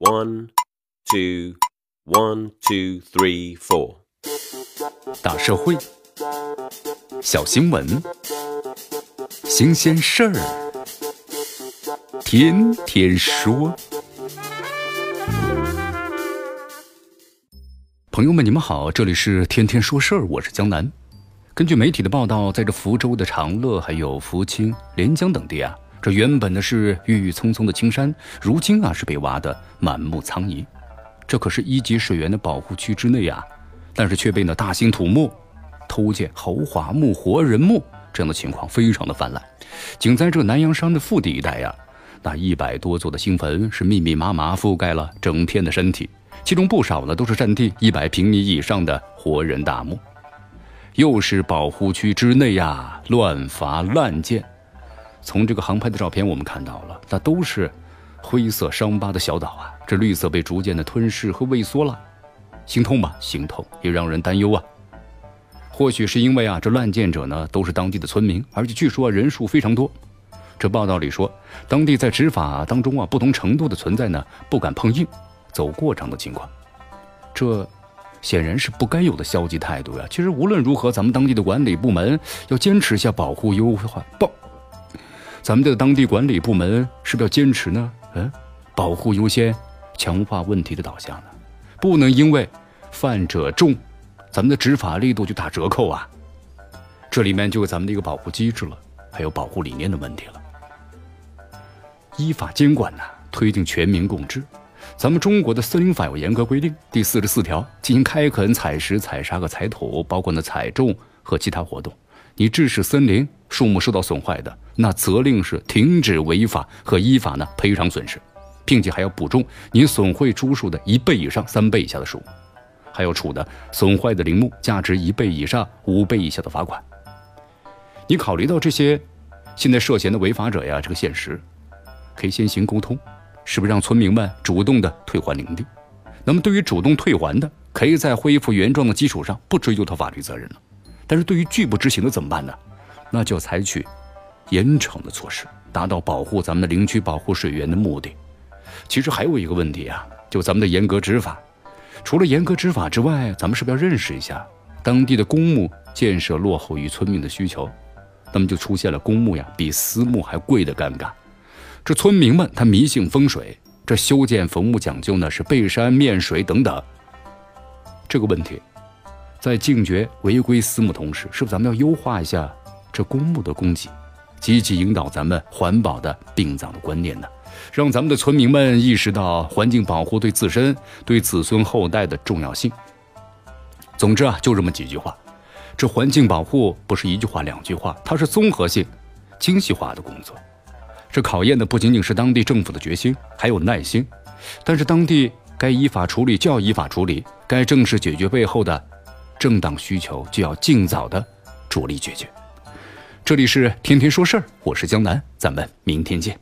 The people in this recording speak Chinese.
One, two, one, two, three, four. 大社会，小新闻，新鲜事儿，天天说。朋友们，你们好，这里是天天说事儿，我是江南。根据媒体的报道，在这福州的长乐、还有福清、连江等地啊。这原本呢是郁郁葱葱的青山，如今啊是被挖得满目苍夷。这可是一级水源的保护区之内啊，但是却被那大兴土木、偷建豪华墓、活人墓这样的情况非常的泛滥。仅在这南阳山的腹地一带呀，那一百多座的新坟是密密麻麻覆盖了整片的身体，其中不少呢都是占地一百平米以上的活人大墓。又是保护区之内呀，乱伐滥建。从这个航拍的照片，我们看到了，那都是灰色伤疤的小岛啊。这绿色被逐渐的吞噬和萎缩了，心痛吧？心痛，也让人担忧啊。或许是因为啊，这滥建者呢都是当地的村民，而且据说人数非常多。这报道里说，当地在执法当中啊，不同程度的存在呢不敢碰硬、走过场的情况。这显然是不该有的消极态度呀。其实无论如何，咱们当地的管理部门要坚持一下保护优化报。咱们的当地管理部门是不是要坚持呢？嗯，保护优先，强化问题的导向呢？不能因为犯者重，咱们的执法力度就打折扣啊！这里面就有咱们的一个保护机制了，还有保护理念的问题了。依法监管呢，推进全民共治。咱们中国的森林法有严格规定，第四十四条，进行开垦、采石、采沙和采土，包括呢采种和其他活动。你致使森林树木受到损坏的，那责令是停止违法和依法呢赔偿损失，并且还要补种你损毁株数的一倍以上三倍以下的树木，还要处的损坏的林木价值一倍以上五倍以下的罚款。你考虑到这些现在涉嫌的违法者呀，这个现实，可以先行沟通，是不是让村民们主动的退还林地？那么对于主动退还的，可以在恢复原状的基础上不追究他法律责任了。但是对于拒不执行的怎么办呢？那就采取严惩的措施，达到保护咱们的林区、保护水源的目的。其实还有一个问题啊，就咱们的严格执法。除了严格执法之外，咱们是不是要认识一下当地的公墓建设落后于村民的需求？那么就出现了公墓呀比私墓还贵的尴尬。这村民们他迷信风水，这修建坟墓讲究呢是背山面水等等。这个问题。在禁绝违规私募同时，是不是咱们要优化一下这公墓的供给，积极引导咱们环保的殡葬的观念呢？让咱们的村民们意识到环境保护对自身、对子孙后代的重要性。总之啊，就这么几句话。这环境保护不是一句话、两句话，它是综合性、精细化的工作。这考验的不仅仅是当地政府的决心，还有耐心。但是当地该依法处理就要依法处理，该正式解决背后的。正当需求就要尽早的着力解决。这里是天天说事儿，我是江南，咱们明天见。